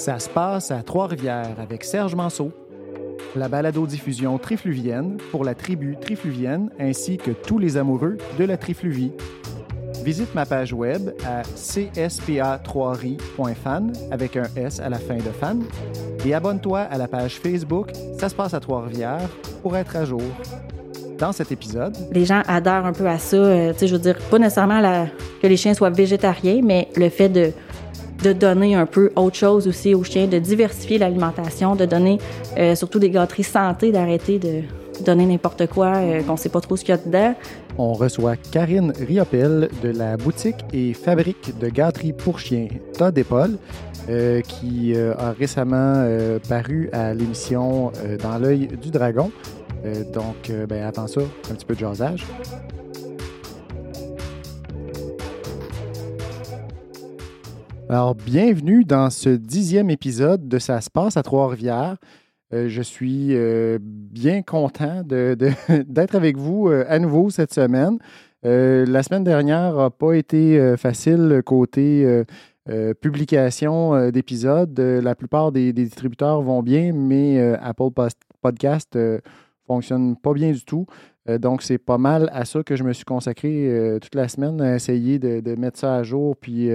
Ça se passe à Trois-Rivières avec Serge Manceau. La balado-diffusion trifluvienne pour la tribu trifluvienne ainsi que tous les amoureux de la trifluvie. Visite ma page web à cspa3ri.fan avec un S à la fin de fan et abonne-toi à la page Facebook Ça se passe à Trois-Rivières pour être à jour. Dans cet épisode, Les gens adhèrent un peu à ça. euh, tu sais, je veux dire, pas nécessairement que les chiens soient végétariens, mais le fait de, de donner un peu autre chose aussi aux chiens, de diversifier l'alimentation, de donner euh, surtout des gâteries santé, d'arrêter de donner n'importe quoi, euh, qu'on sait pas trop ce qu'il y a dedans. on reçoit Karine Riopel de la boutique et fabrique de gâteries pour chiens Todd et Paul, euh, qui euh, a récemment paru à l'émission Dans l'œil du dragon. Donc, ben, avant ça, un petit peu de jasage. Alors, bienvenue dans ce dixième épisode de Ça se passe à Trois-Rivières. Euh, je suis euh, bien content d'être avec vous euh, à nouveau cette semaine. La semaine dernière n'a pas été facile côté publication d'épisodes. La plupart des, distributeurs vont bien, mais Apple Podcast fonctionne pas bien du tout. Donc, c'est pas mal à ça que je me suis consacré toute la semaine à essayer de, de mettre ça à jour puis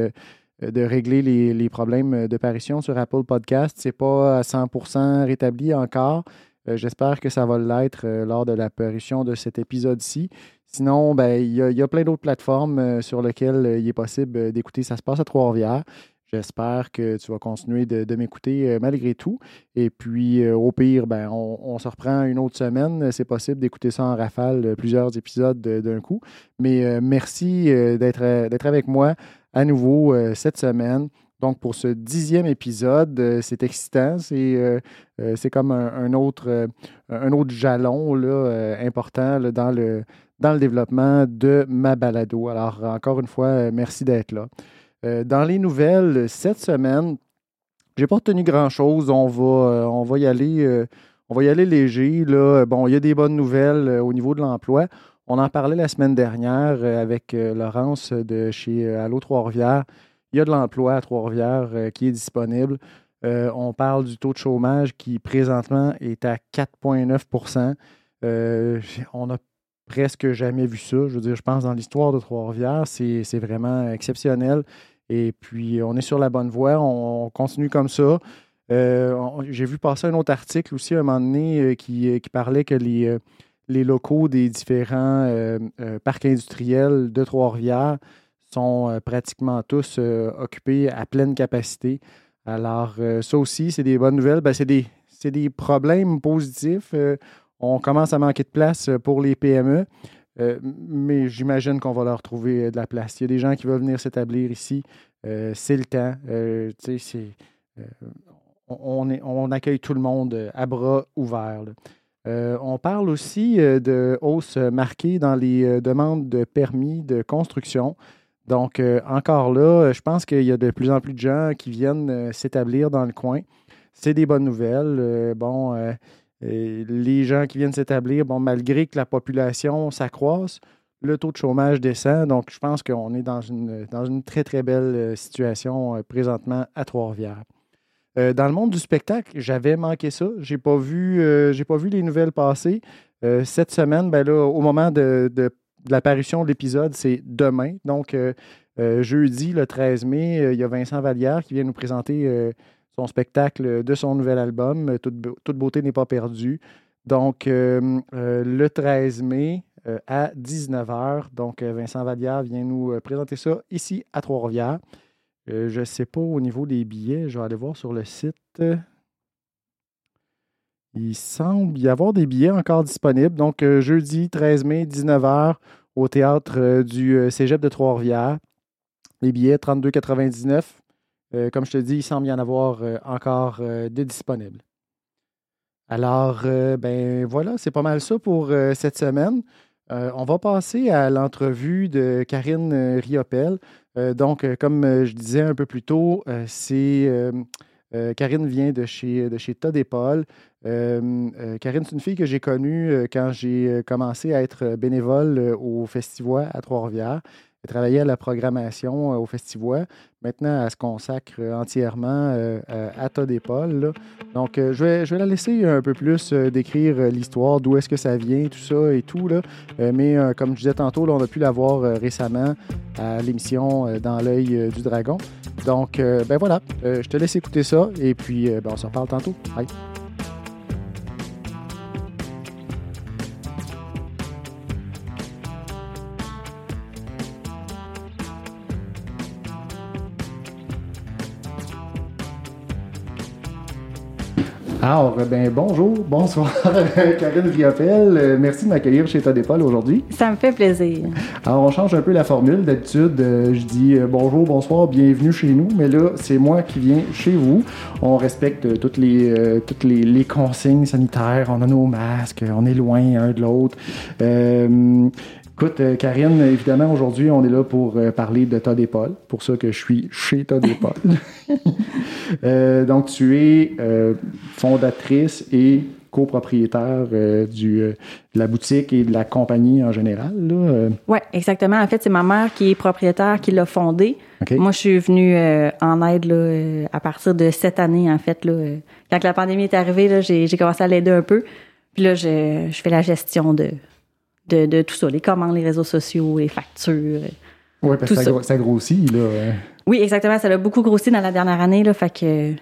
de régler les, problèmes de parution sur Apple Podcast. C'est pas à 100% rétabli encore. Euh, J'espère que ça va l'être euh, lors de l'apparition de cet épisode-ci. Sinon, ben, il y, a- il y a plein d'autres plateformes euh, sur lesquelles euh, il est possible euh, d'écouter Ça se passe à Trois-Rivières. J'espère que tu vas continuer de, m'écouter euh, malgré tout. Et puis, euh, au pire, ben, on, se reprend une autre semaine. C'est possible d'écouter ça en rafale, euh, plusieurs épisodes euh, d'un coup. Mais euh, merci euh, euh, d'être avec moi à nouveau euh, cette semaine. Donc, pour ce dixième épisode, euh, c'est excitant. C'est euh, comme un, autre, un autre jalon là, important là, dans, le, dans le développement de ma balado. Alors, encore une fois, merci d'être là. Dans les nouvelles, cette semaine, j'ai pas retenu grand-chose. On va, on va y aller. on va y aller léger. Là. Bon, il y a des bonnes nouvelles au niveau de l'emploi. On en parlait la semaine dernière euh, avec euh, Laurence de chez euh, Allo Trois-Rivières. Il y a de l'emploi à Trois-Rivières qui est disponible. On parle du taux de chômage qui présentement est à 4,9% Euh, On n'a presque jamais vu ça. Je veux dire, je pense dans l'histoire de Trois-Rivières, c'est vraiment exceptionnel. Et puis, on est sur la bonne voie. On, on continue comme ça. J'ai vu passer un autre article aussi à un moment donné qui, parlait que les, les locaux des différents euh, euh, parcs industriels de Trois-Rivières sont euh, pratiquement tous occupés à pleine capacité. Alors, ça aussi, c'est des bonnes nouvelles. Ben, c'est des, des problèmes positifs. On commence à manquer de place pour les PME, mais j'imagine qu'on va leur trouver de la place. Il y a des gens qui veulent venir s'établir ici. C'est le temps. On, est- on accueille tout le monde à bras ouverts. Euh, on parle aussi euh, de hausse marquée dans les euh, demandes de permis de construction. Donc, encore là, je pense qu'il y a de plus en plus de gens qui viennent s'établir dans le coin. C'est des bonnes nouvelles. Bon, les gens qui viennent s'établir, bon, malgré que la population s'accroisse, le taux de chômage descend. Donc, je pense qu'on est dans une, dans une très, très belle situation présentement à Trois-Rivières. Euh, dans le monde du spectacle, j'avais manqué ça. J'ai pas euh, pas vu les nouvelles passer. Euh, cette semaine, ben là, au moment de, de- de l'apparition de l'épisode, c'est demain. Donc, jeudi, le 13 mai, il y a Vincent Vallière qui vient nous présenter son spectacle de son nouvel album, Toute, Beau- Toute beauté n'est pas perdue. Donc, le 13 mai à 19h. Donc, Vincent Vallière vient nous présenter ça ici à Trois-Rivières. Euh, je ne sais pas au niveau des billets. Je vais aller voir sur le site. Il semble y avoir des billets encore disponibles. Donc, euh, jeudi 13 mai, 19h, au théâtre euh, du Cégep de Trois-Rivières. Les billets, 32,99. Euh, comme je te dis, il semble y en avoir encore euh, de disponibles. Alors, ben voilà, c'est pas mal ça pour cette semaine. On va passer à l'entrevue de Karine Riopel. Euh, donc, euh, comme euh, je disais un peu plus tôt, c'est Karine vient de chez, de chez Todd et Paul. Karine, c'est une fille que j'ai connue quand j'ai commencé à être bénévole au Festival à Trois-Rivières. Elle travaillait à la programmation au Festivois. Maintenant, elle se consacre entièrement à Todd Donc, je, vais, je vais la laisser un peu plus décrire l'histoire, d'où est-ce que ça vient, tout ça et tout. Là. mais comme je disais tantôt, on a pu la voir récemment à l'émission Dans l'œil du dragon. Donc, ben voilà, je te laisse écouter ça et puis ben, on se reparle tantôt. Bye. Alors, ben, bonjour, bonsoir, Karine Viopel. Euh, merci de m'accueillir chez Todépol aujourd'hui. Ça me fait plaisir. Alors, on change un peu la formule. D'habitude, euh, je dis euh, bonjour, bonsoir, bienvenue chez nous. Mais là, c'est moi qui viens chez vous. On respecte toutes les, toutes les, consignes sanitaires. On a nos masques, on est loin un de l'autre. Écoute, euh, Karine, évidemment, aujourd'hui, on est là pour euh, parler de Todd et Paul. Pour ça que je suis chez Todd et Paul. Euh, donc, tu es fondatrice et copropriétaire du, de la boutique et de la compagnie en général. Oui, exactement. En fait, c'est ma mère qui est propriétaire qui l'a fondée. Moi, je suis venue en aide là, à partir de cette année, en fait. Là, quand la pandémie est arrivée, j'ai commencé à l'aider un peu. Puis là, je, je fais la gestion de, de, tout ça, les commandes, les réseaux sociaux, les factures. Oui, parce que ça, ça, grossit, là. Oui, exactement. Ça a beaucoup grossi dans la dernière année, là. Fait que,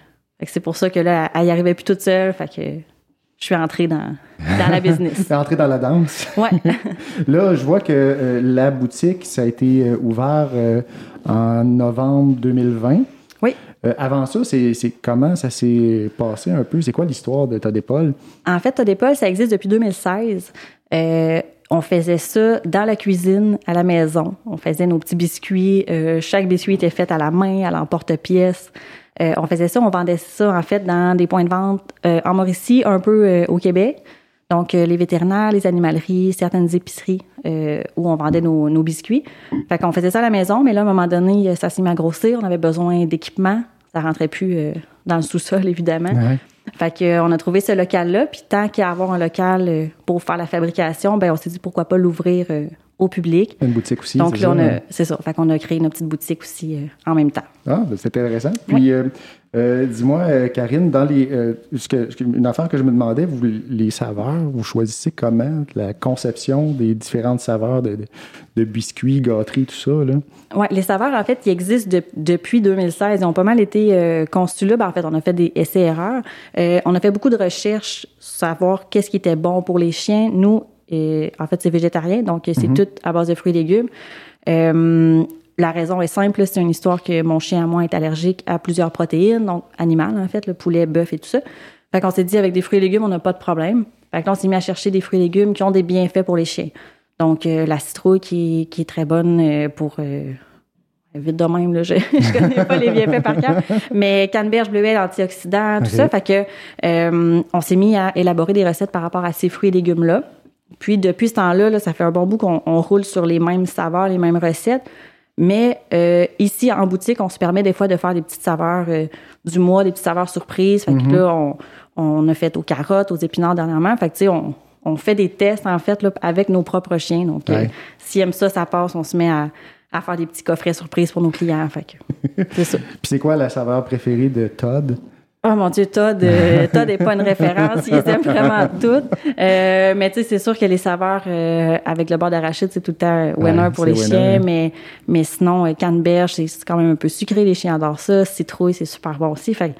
c'est pour ça que là, elle y arrivait plus toute seule. Fait que je suis entrée dans, dans la business. entrée dans la danse. Oui. là, je vois que euh, la boutique, ça a été euh, ouvert euh, en novembre 2020. Oui. avant ça, c'est comment ça s'est passé un peu? C'est quoi l'histoire de Todépol? En fait, Todépol, ça existe depuis 2016 on faisait ça dans la cuisine, à la maison. On faisait nos petits biscuits. Euh, chaque biscuit était fait à la main, à l'emporte-pièce. Euh, on faisait ça, on vendait ça en fait dans des points de vente euh, en Mauricie, un peu au Québec. Donc les vétérinaires, les animaleries, certaines épiceries où on vendait nos, biscuits. Fait qu'on faisait ça à la maison, mais là, à un moment donné, ça s'est mis à grossir. On avait besoin d'équipement. Ça rentrait plus dans le sous-sol, évidemment. Fait qu'on a trouvé ce local-là, puis tant qu'à avoir un local euh, pour faire la fabrication, ben on s'est dit pourquoi pas l'ouvrir euh, au public. Une boutique aussi. Donc là, on a, c'est ça. Fait qu'on a créé une petite boutique aussi euh, en même temps. Ah, ben, c'est intéressant. Puis, euh, dis-moi, euh, Karine, dans les, euh, une affaire que je me demandais, vous, les saveurs, vous choisissez comment? La conception des différentes saveurs de, biscuits, gâteries, tout ça? Là? Oui, les saveurs, en fait, qui existent depuis 2016. Ils ont pas mal été conçus là. Ben, en fait, on a fait des essais-erreurs. on a fait beaucoup de recherches savoir qu'est-ce qui était bon pour les chiens. Nous, en fait, c'est végétarien, donc c'est mm-hmm. tout à base de fruits et légumes. La raison est simple, c'est une histoire que mon chien à moi est allergique à plusieurs protéines, donc animales en fait, le poulet, bœuf et tout ça. Fait qu'on s'est dit avec des fruits et légumes, on n'a pas de problème. Fait qu'on s'est mis à chercher des fruits et légumes qui ont des bienfaits pour les chiens. Donc euh, la citrouille qui, est très bonne euh, pour euh, vite de même, là, je ne connais pas les bienfaits par cœur. Mais canneberge bleuet, antioxydant, tout ça. Fait que on s'est mis à élaborer des recettes par rapport à ces fruits et légumes-là. Puis depuis ce temps-là, là, ça fait un bon bout qu'on roule sur les mêmes saveurs, les mêmes recettes. Mais euh, ici, en boutique, on se permet des fois de faire des petites saveurs euh, du mois, des petites saveurs surprises. Fait que mhm. là, on, on, a fait aux carottes, aux épinards dernièrement. Fait que, tu sais, on, on, fait des tests, en fait, là, avec nos propres chiens. Donc, euh, s'ils aiment ça, ça passe. On se met à, à faire des petits coffrets surprises pour nos clients. Fait que, c'est ça. Puis c'est quoi la saveur préférée de Todd? Oh mon Dieu, Todd, euh, Todd n'est pas une référence, ils aiment vraiment toutes. Euh, mais tu sais, c'est sûr que les saveurs euh, avec le beurre d'arachide, c'est tout le temps winner pour les chiens, mais, mais sinon, canneberge, c'est quand même un peu sucré, les chiens adorent ça. Citrouille, c'est super bon aussi. Fait,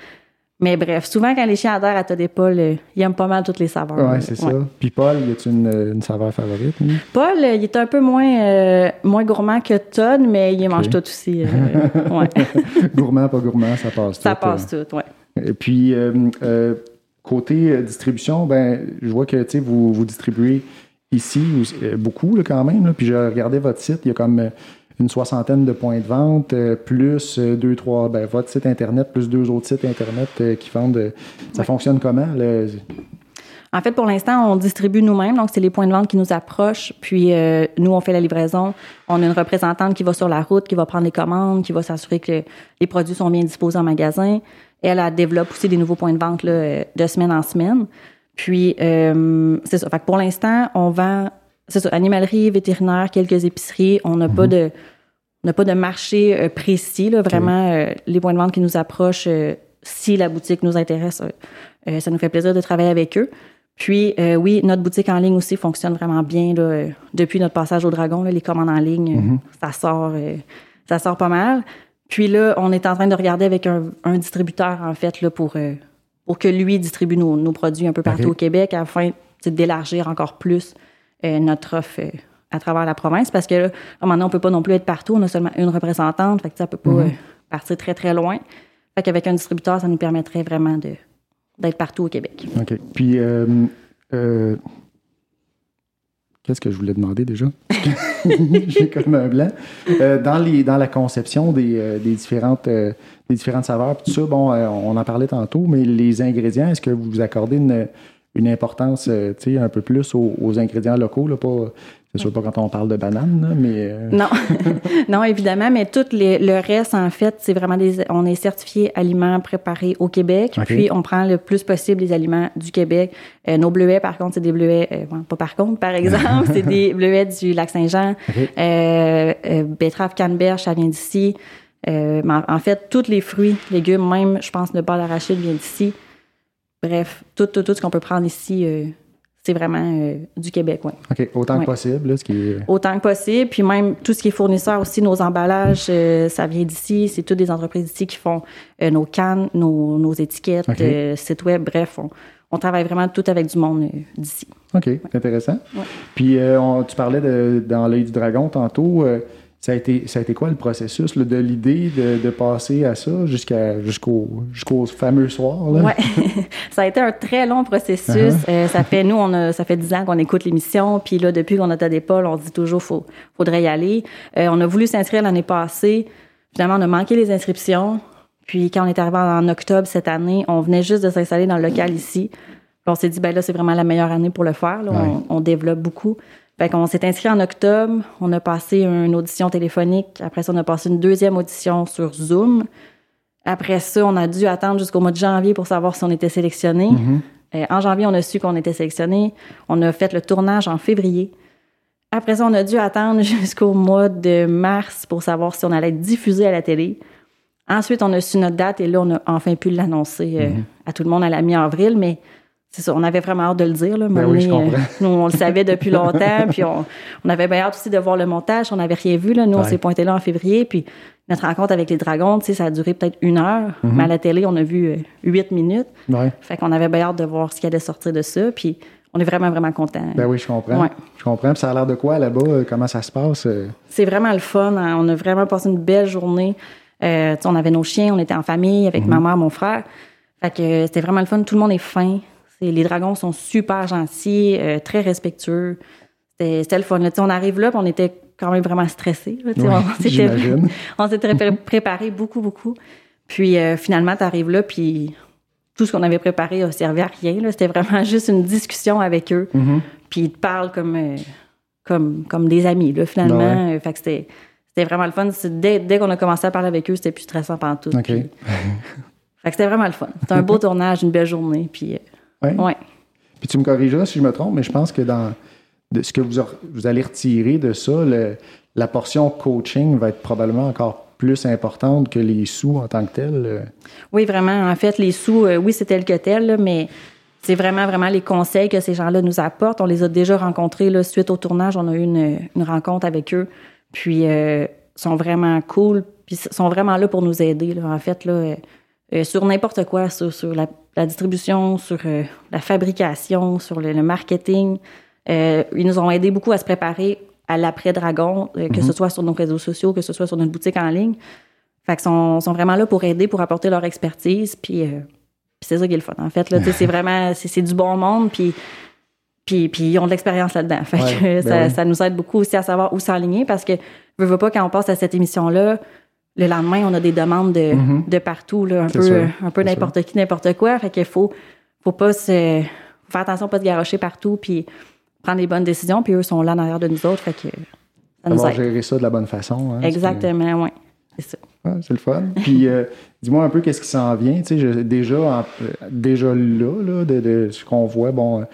mais bref, souvent quand les chiens adorent à Todd et Paul, ils aiment pas mal toutes les saveurs. Oui, c'est ça. Puis Paul, y a une, une saveur favorite? Paul, il est un peu moins, moins gourmand que Todd, mais il mange tout aussi. ouais. gourmand, pas gourmand, ça passe tout. Ça passe tout, oui. Et puis, euh, euh, côté euh, distribution, ben, je vois que vous, vous distribuez ici beaucoup quand même. Puis, j'ai regardé votre site, il y a comme une soixantaine de points de vente, plus deux, trois, ben, votre site Internet, plus deux autres sites Internet qui vendent. Ça fonctionne comment? En fait, pour l'instant, on distribue nous-mêmes, donc c'est les points de vente qui nous approchent, puis nous, on fait la livraison. On a une représentante qui va sur la route, qui va prendre les commandes, qui va s'assurer que les produits sont bien disposés en magasin. Elle, développe aussi des nouveaux points de vente là, de semaine en semaine. Puis, euh, c'est ça. Fait que pour l'instant, on vend, c'est ça, animalerie, vétérinaire, quelques épiceries. On n'a pas mhm. de n'a pas de marché euh, précis. Là, vraiment, euh, les points de vente qui nous approchent, euh, si la boutique nous intéresse, ça nous fait plaisir de travailler avec eux. Puis, oui, notre boutique en ligne aussi fonctionne vraiment bien. Là, depuis notre passage au Dragon, là, les commandes en ligne, Mhm. ça sort ça sort pas mal. Puis là, on est en train de regarder avec un, un distributeur, en fait, là, pour, pour que lui distribue nos, nos produits un peu partout au Québec afin d'élargir encore plus euh, notre offre euh, à travers la province. Parce que là, à un moment donné, on peut pas non plus être partout. On a seulement une représentante. Fait que ça peut pas Mhm. euh, partir très, très loin. Fait qu'avec un distributeur, ça nous permettrait vraiment de d'être partout au Québec. OK. Puis, euh, euh, qu'est-ce que je voulais demander déjà? J'ai comme un blanc. Euh, dans, les, dans la conception des, euh, des différentes, euh, des différentes saveurs, tout ça, bon, on en parlait tantôt, mais les ingrédients, est-ce que vous accordez une, une importance, un peu plus aux, aux ingrédients locaux, là, pas... C'est sûr pas quand on parle de banane, là, mais... euh, Non, non évidemment, mais tout les- le reste, en fait, c'est vraiment des. On est certifié aliments préparés au Québec, puis on prend le plus possible les aliments du Québec. Euh, nos bleuets, par contre, c'est des bleuets, euh, bon, pas par contre, par exemple, c'est des bleuets du lac Saint-Jean. OK. Euh, euh, betterave canneberge, ça vient d'ici. Euh, en, fait, tous les fruits, légumes, même, je pense, le beurre d'arachide vient d'ici. Bref, tout, tout, tout ce qu'on peut prendre ici, euh, c'est vraiment euh, du Québec, oui OK, autant Ouais. que possible, là, ce qui est... autant que possible. Puis même tout ce qui est fournisseur aussi, nos emballages, euh, ça vient d'ici. C'est toutes des entreprises ici qui font euh, nos cannes, nos, nos étiquettes, OK. euh, sites web. Bref, on, on travaille vraiment tout avec du monde d'ici. OK, intéressant. Ouais. Puis, on- tu parlais de, dans l'œil du dragon tantôt. Ça, a été, ça a été quoi le processus là, de l'idée de, de passer à ça jusqu'à, jusqu'au, jusqu'au fameux soir? Là? Ouais, ça a été un très long processus. Uh-huh. Euh, ça fait nous, on a, ça fait dix ans qu'on écoute l'émission, puis là depuis qu'on a tas d'épaule, on se dit toujours faut, faudrait y aller. Euh, on a voulu s'inscrire l'année passée. Finalement, on a manqué les inscriptions. Puis quand on est arrivé en octobre cette année, on venait juste de s'installer dans le local ici. Puis on s'est dit ben là c'est vraiment la meilleure année pour le faire. Là. Ouais. On, on développe beaucoup. Fait qu'on s'est inscrit en octobre. On a passé une audition téléphonique. Après ça, on a passé une deuxième audition sur Zoom. Après ça, on a dû attendre jusqu'au mois de janvier pour savoir si on était sélectionné. Mhm. Euh, en janvier, on a su qu'on était sélectionné. On a fait le tournage en février. Après ça, on a dû attendre jusqu'au mois de mars pour savoir si on allait être diffusé à la télé. Ensuite, on a su notre date et là, on a enfin pu l'annoncer euh, à tout le monde à la mi-avril, mais c'est ça, on avait vraiment hâte de le dire. Là, Ben oui, je comprends. nous, on le savait depuis longtemps, puis on, on avait bien hâte aussi de voir le montage. On n'avait rien vu. Là. Nous, on s'est pointé là en février, puis notre rencontre avec les dragons, tu sais, ça a duré peut-être une heure, Mhm. mais à la télé, on a vu euh, huit minutes. Ouais. Fait qu'on avait bien hâte de voir ce qui allait sortir de ça, puis on est vraiment, vraiment contents. Ben oui, je comprends. Ouais. Je comprends. Puis ça a l'air de quoi là-bas? euh, Comment ça se passe? euh? C'est vraiment le fun. hein. On a vraiment passé une belle journée. Euh, tu sais, on avait nos chiens, on était en famille avec ma mère, mon frère. Fait que euh, c'était vraiment le fun. Tout le monde est fin. Les dragons sont super gentils, euh, très respectueux. C'était le fun. là. On arrive là, puis on était quand même vraiment stressés. là. Ouais, on s'était- pré- préparé beaucoup, beaucoup. Puis euh, finalement, tu arrives là, puis tout ce qu'on avait préparé a servi à rien. C'était vraiment juste une discussion avec eux. Mhm. Puis ils te parlent comme, euh, comme, comme des amis, là, finalement. Ben Fait que c'était, c'était vraiment le fun. Dès, dès qu'on a commencé à parler avec eux, c'était plus stressant pendant tout. OK. fait que c'était vraiment le fun. C'était un beau tournage, une belle journée. Puis, euh, Ouais. Puis tu me corrigeras si je me trompe, mais je pense que dans de ce que vous, vous allez retirer de ça, le- la portion coaching va être probablement encore plus importante que les sous en tant que tel. euh. Oui, vraiment. En fait, les sous, euh, oui, c'est tel que tel, là, mais c'est vraiment, vraiment les conseils que ces gens-là nous apportent. On les a déjà rencontrés là, suite au tournage. On a eu une, une rencontre avec eux. Puis, euh, sont vraiment cool. Puis, ils sont vraiment là pour nous aider. Là, en fait, là, euh, sur n'importe quoi, sur, sur la, la distribution, sur euh, la fabrication, sur le, le marketing. Euh, ils nous ont aidé beaucoup à se préparer à l'après-dragon, que ce soit sur nos réseaux sociaux, que ce soit sur notre boutique en ligne. Fait qu'ils sont, sont vraiment là pour aider, pour apporter leur expertise. Puis, c'est ça qui est le fun. En fait, c'est vraiment c'est, du bon monde. Puis, puis, puis ils ont de l'expérience là-dedans. Fait Ouais, que ben ça, oui. ça nous aide beaucoup aussi à savoir où s'aligner parce que veux, veux pas quand on passe à cette émission-là, le lendemain, on a des demandes de, Mhm. de partout, là, un peu, sûr, un peu n'importe qui, n'importe quoi. Fait qu'il faut, faut pas se faire attention, pas se garocher partout, puis prendre les bonnes décisions. Puis eux sont là en arrière de nous autres. Fait que ça nous aide. gérer ça de la bonne façon. hein, Exactement, oui. C'est ça. Ouais, c'est le fun. Puis, euh, dis-moi un peu qu'est-ce qui s'en vient. Tu sais, je- déjà, en- euh, déjà là, là, de, de ce qu'on voit, bon, euh,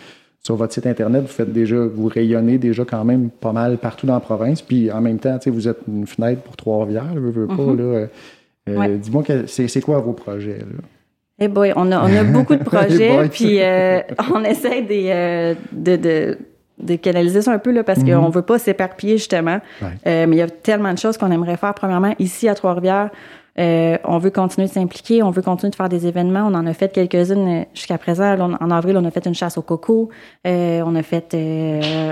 sur votre site Internet, vous faites déjà, vous rayonnez déjà quand même pas mal partout dans la province. Puis en même temps, vous êtes une fenêtre pour Trois-Rivières, je veux pas. Mm-hmm. là, euh, Dis-moi, c'est quoi vos projets? Là? Eh boy, on a, on a beaucoup de projets, puis euh, on essaie des, euh, de, de, de, canaliser ça un peu là, parce mm-hmm. qu'on ne veut pas s'éparpiller justement. mais il y a tellement de choses qu'on aimerait faire. Premièrement, ici à Trois-Rivières, on veut continuer de s'impliquer, on veut continuer de faire des événements. On en a fait quelques-unes jusqu'à présent. en avril, on a fait une chasse au coco. on a fait,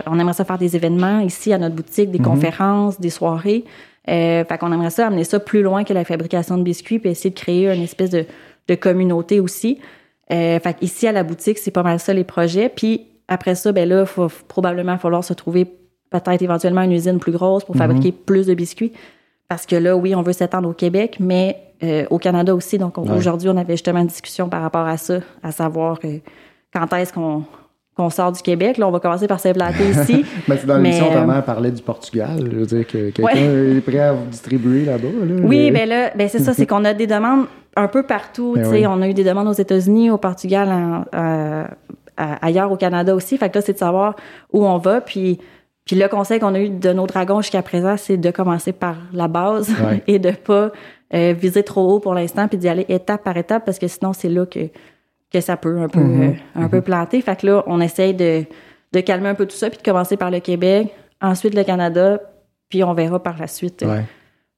on aimerait ça faire des événements ici à notre boutique, des mm-hmm. conférences, des soirées. Euh, fait qu'on aimerait ça amener ça plus loin que la fabrication de biscuits, puis essayer de créer une espèce de, de communauté aussi. Euh, fait ici à la boutique, c'est pas mal ça les projets. Puis après ça, ben là, il va probablement falloir se trouver peut-être éventuellement une usine plus grosse pour mhm. fabriquer plus de biscuits. Parce que là, oui, on veut s'étendre au Québec, mais euh, au Canada aussi. Donc aujourd'hui, on avait justement une discussion par rapport à ça, à savoir euh, quand est-ce qu'on qu'on sort du Québec. Là, on va commencer par s'implanter ici. mais dans l'émission, ta mère parlait du Portugal. Je veux dire que quelqu'un est prêt à vous distribuer là-bas. oui, bien là, ben c'est ça, c'est qu'on a des demandes un peu partout. Ben On a eu des demandes aux États-Unis, au Portugal, ailleurs au Canada aussi. Fait que là, c'est de savoir où on va. Puis, puis le conseil qu'on a eu de nos dragons jusqu'à présent, c'est de commencer par la base et de pas euh, viser trop haut pour l'instant, puis d'y aller étape par étape, parce que sinon, c'est là que que ça peut un peu, mhm. euh, un peu mhm. planter. Fait que là, on essaye de, de, calmer un peu tout ça, puis de commencer par le Québec, ensuite le Canada, puis on verra par la suite euh,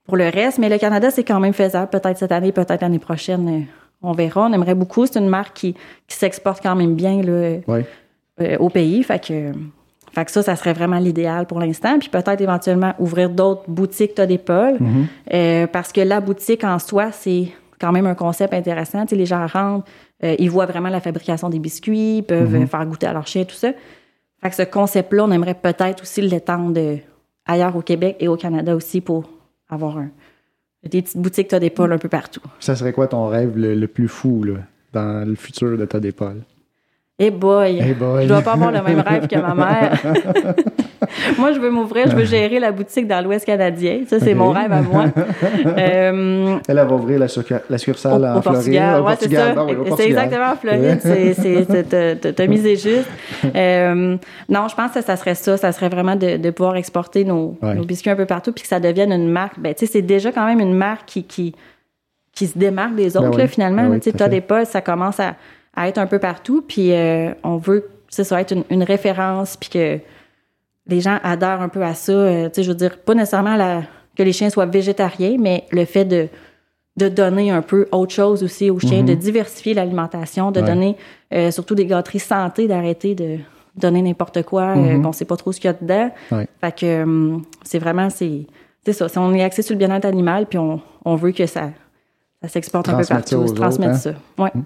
pour le reste. Mais le Canada, c'est quand même faisable. Peut-être cette année, peut-être l'année prochaine, euh, on verra. On aimerait beaucoup. C'est une marque qui, qui s'exporte quand même bien là, au pays. Fait que, fait que ça, ça serait vraiment l'idéal pour l'instant. Puis peut-être éventuellement ouvrir d'autres boutiques T'as d'épaule. Mhm. parce que la boutique en soi, c'est quand même un concept intéressant. Tu sais, les gens rentrent, euh, ils voient vraiment la fabrication des biscuits, ils peuvent mhm. faire goûter à leur chien, tout ça. Fait que ce concept-là, on aimerait peut-être aussi l'étendre ailleurs au Québec et au Canada aussi pour avoir des petites boutiques T'as un peu partout. Ça serait quoi ton rêve le, plus fou là, dans le futur de T'as Hey boy. hey boy! Je dois pas avoir le même rêve que ma mère. moi, je veux m'ouvrir, je veux gérer la boutique dans l'Ouest canadien. Ça, c'est mon rêve à moi. Euh, Elle, va ouvrir la, succursale en Floride. Au Portugal. c'est exactement en Floride. T'as misé juste. Euh, non, je pense que ça serait ça. Ça serait vraiment de, pouvoir exporter nos, biscuits un peu partout puis que ça devienne une marque. Ben, tu sais, c'est déjà quand même une marque qui, qui, qui se démarque des autres, ben finalement. Ben tu sais, des pas, ça commence à, à, être un peu partout. Puis euh, on veut, ça, ça être une, une référence puis que les gens adhèrent un peu à ça. Euh, tu sais, je veux dire, pas nécessairement que les chiens soient végétariens, mais le fait de, de donner un peu autre chose aussi aux chiens, de mhm. diversifier l'alimentation, de donner euh, surtout des gâteries santé, d'arrêter de donner n'importe quoi, euh, mhm. qu'on sait pas trop ce qu'il y a dedans. Fait que c'est vraiment, c'est ça. On est axé sur le bien-être animal, puis on, on, veut que ça, ça s'exporte un peu partout, se transmettre hein? ça. Oui, mm.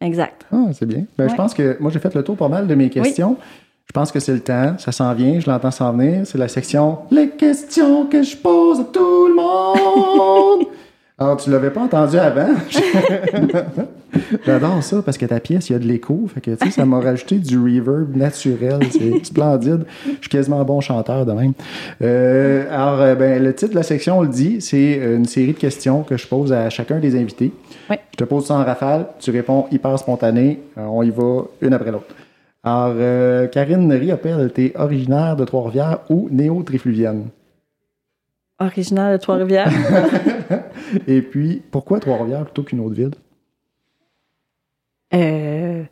Exact. Ah, c'est bien. Ben, Je pense que moi, j'ai fait le tour pas mal de mes questions. Je pense que c'est le temps, ça s'en vient, je l'entends s'en venir. C'est la section Les questions que je pose à tout le monde. Alors, tu l'avais pas entendu avant? J'adore ça parce que ta pièce, il y a de l'écho. Fait que, tu sais, ça m'a rajouté du reverb naturel. C'est splendide. Je suis quasiment un bon chanteur de même. Euh, alors, euh, ben, le titre de la section, on le dit, c'est une série de questions que je pose à chacun des invités. Oui. Je te pose ça en rafale. Tu réponds hyper spontané. on y va une après l'autre. Alors, euh, Karine Riopel, tu es originaire de Trois-Rivières ou néo-trifluvienne? Originaire de Trois-Rivières. Et puis, pourquoi Trois-Rivières plutôt qu'une autre ville? Euh,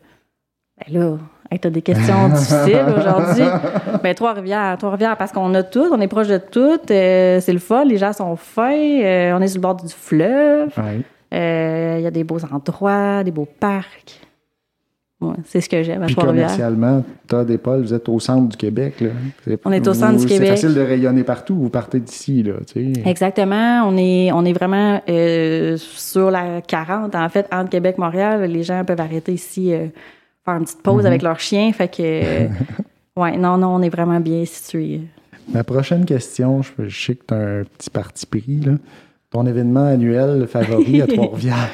ben là, tu as des questions difficiles aujourd'hui. Ben, Trois-Rivières, Trois-Rivières, parce qu'on a tout, on est proche de tout, euh, c'est le fun, les gens sont fins, euh, on est sur le bord du fleuve, il y a des beaux endroits, des beaux parcs c'est ce que j'aime à Puis commercialement, Todd et Paul, vous êtes au centre du Québec. Là. On est au centre du Québec. C'est facile de rayonner partout. Vous partez d'ici. Là, Exactement. On est, on est vraiment euh, sur la 40. En fait, entre Québec et Montréal, les gens peuvent arrêter ici, euh, faire une petite pause mm-hmm. avec leurs chiens. Fait que, ouais, non, non, on est vraiment bien situé. Ma prochaine question, je, sais que tu as un petit parti pris. Là. Ton événement annuel favori à Trois-Rivières?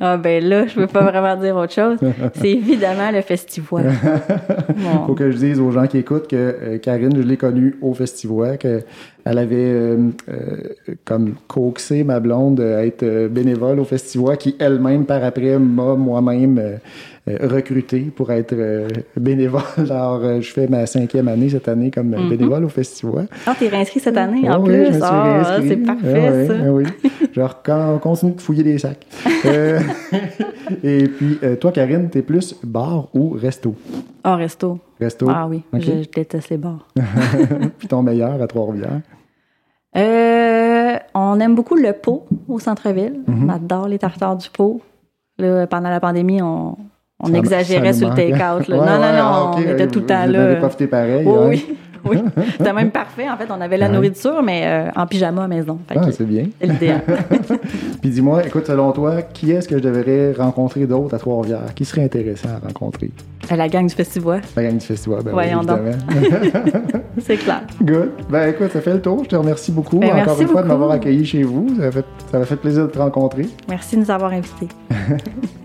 Ah ben là, je peux pas vraiment dire autre chose. C'est évidemment le Festivois. Il faut que je dise aux gens qui écoutent que euh, Karine, je l'ai connue au Festivois, qu'elle avait euh, euh, comme coaxé ma blonde à être bénévole au Festivois, qui elle-même, par après, m'a moi-même recruté pour être euh, bénévole. Alors, euh, je fais ma cinquième année cette année comme mm-hmm. bénévole au festival. Ah, t'es réinscrit cette année en plus? Je ah, c'est parfait, ça. oui. Genre, quand on continue de fouiller des sacs. et puis, toi, Karine, t'es plus bar ou resto? Ah, resto. Resto? Ah oui, je, déteste les bars. puis ton meilleur à Trois-Rivières? on aime beaucoup le pot au centre-ville. Mm-hmm. On adore les tartares du pot. Là, pendant la pandémie, on, on exagérait sur le take-out. non, non, non, on était tout le temps là. profité pareil. Oh, Oui, oui. C'était même parfait. En fait, on avait la nourriture, mais euh, en pyjama à maison. ah, c'est bien. L'idéal. Puis dis-moi, écoute, selon toi, qui est-ce que je devrais rencontrer d'autres à Trois-Rivières? Qui serait intéressant à rencontrer? Euh, la gang du festival. La gang du festival, ben Voyons oui, donc. c'est clair. Good. Ben écoute, ça fait le tour. Je te remercie beaucoup ben, encore une fois de m'avoir accueilli chez vous. Ça m'a fait, ça fait plaisir de te rencontrer. Merci de nous avoir invités.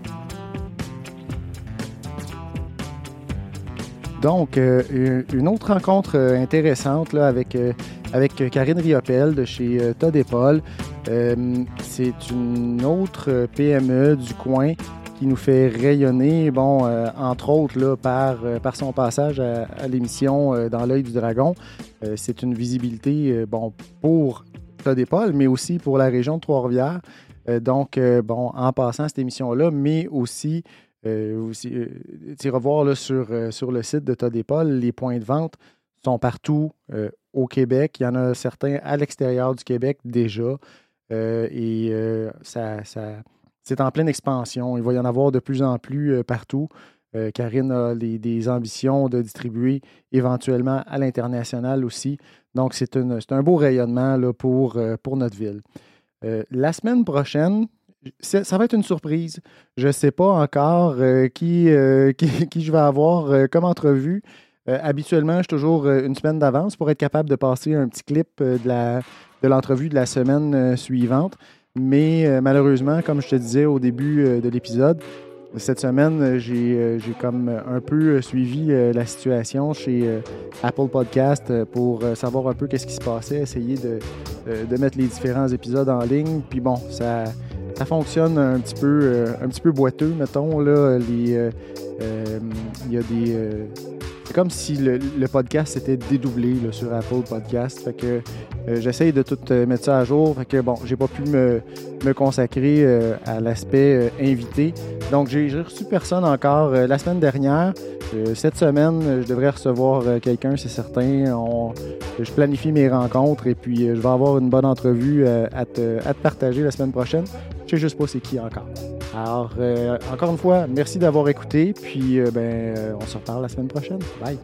Donc, euh, une autre rencontre euh, intéressante avec, euh, avec Karine Riopel de chez Paul. c'est une autre PME du coin qui nous fait rayonner, bon, entre autres là, par, par son passage à, l'émission Dans l'œil du dragon. c'est une visibilité bon, pour Todd mais aussi pour la région de Trois-Rivières. donc, bon, en passant cette émission-là, mais aussi euh, aussi, euh, revoir là, sur, euh, sur le site de Todépol, les points de vente sont partout au Québec. Il y en a certains à l'extérieur du Québec déjà. et ça c'est en pleine expansion. Il va y en avoir de plus en plus partout. Karine a des ambitions de distribuer éventuellement à l'international aussi. Donc, c'est un beau rayonnement là, pour, pour notre ville. la semaine prochaine, ça va être une surprise. Je ne sais pas encore euh, euh, qui, qui, je vais avoir euh, comme entrevue. habituellement, je suis toujours une semaine d'avance pour être capable de passer un petit clip de l'entrevue de, de la semaine suivante. Mais malheureusement, comme je te disais au début de l'épisode, cette semaine, j'ai comme un peu suivi la situation chez Apple Podcast pour savoir un peu qu'est-ce qui se passait, essayer de, de mettre les différents épisodes en ligne. Puis bon, ça ça fonctionne un petit peu, euh, un petit peu boiteux, mettons. Euh, euh, il y a des. c'est comme si le, podcast était dédoublé sur Apple Podcast. Fait que j'essaye de tout mettre ça à jour. Fait que bon, j'ai pas pu me, consacrer à l'aspect invité. Donc j'ai reçu personne encore la semaine dernière. cette semaine, je devrais recevoir quelqu'un, c'est certain. je planifie mes rencontres et puis je vais avoir une bonne entrevue à, te, partager la semaine prochaine. Je sais juste pas c'est qui encore. Alors, euh, encore une fois, merci d'avoir écouté. Puis, euh, ben, euh, on se reparle la semaine prochaine. Bye.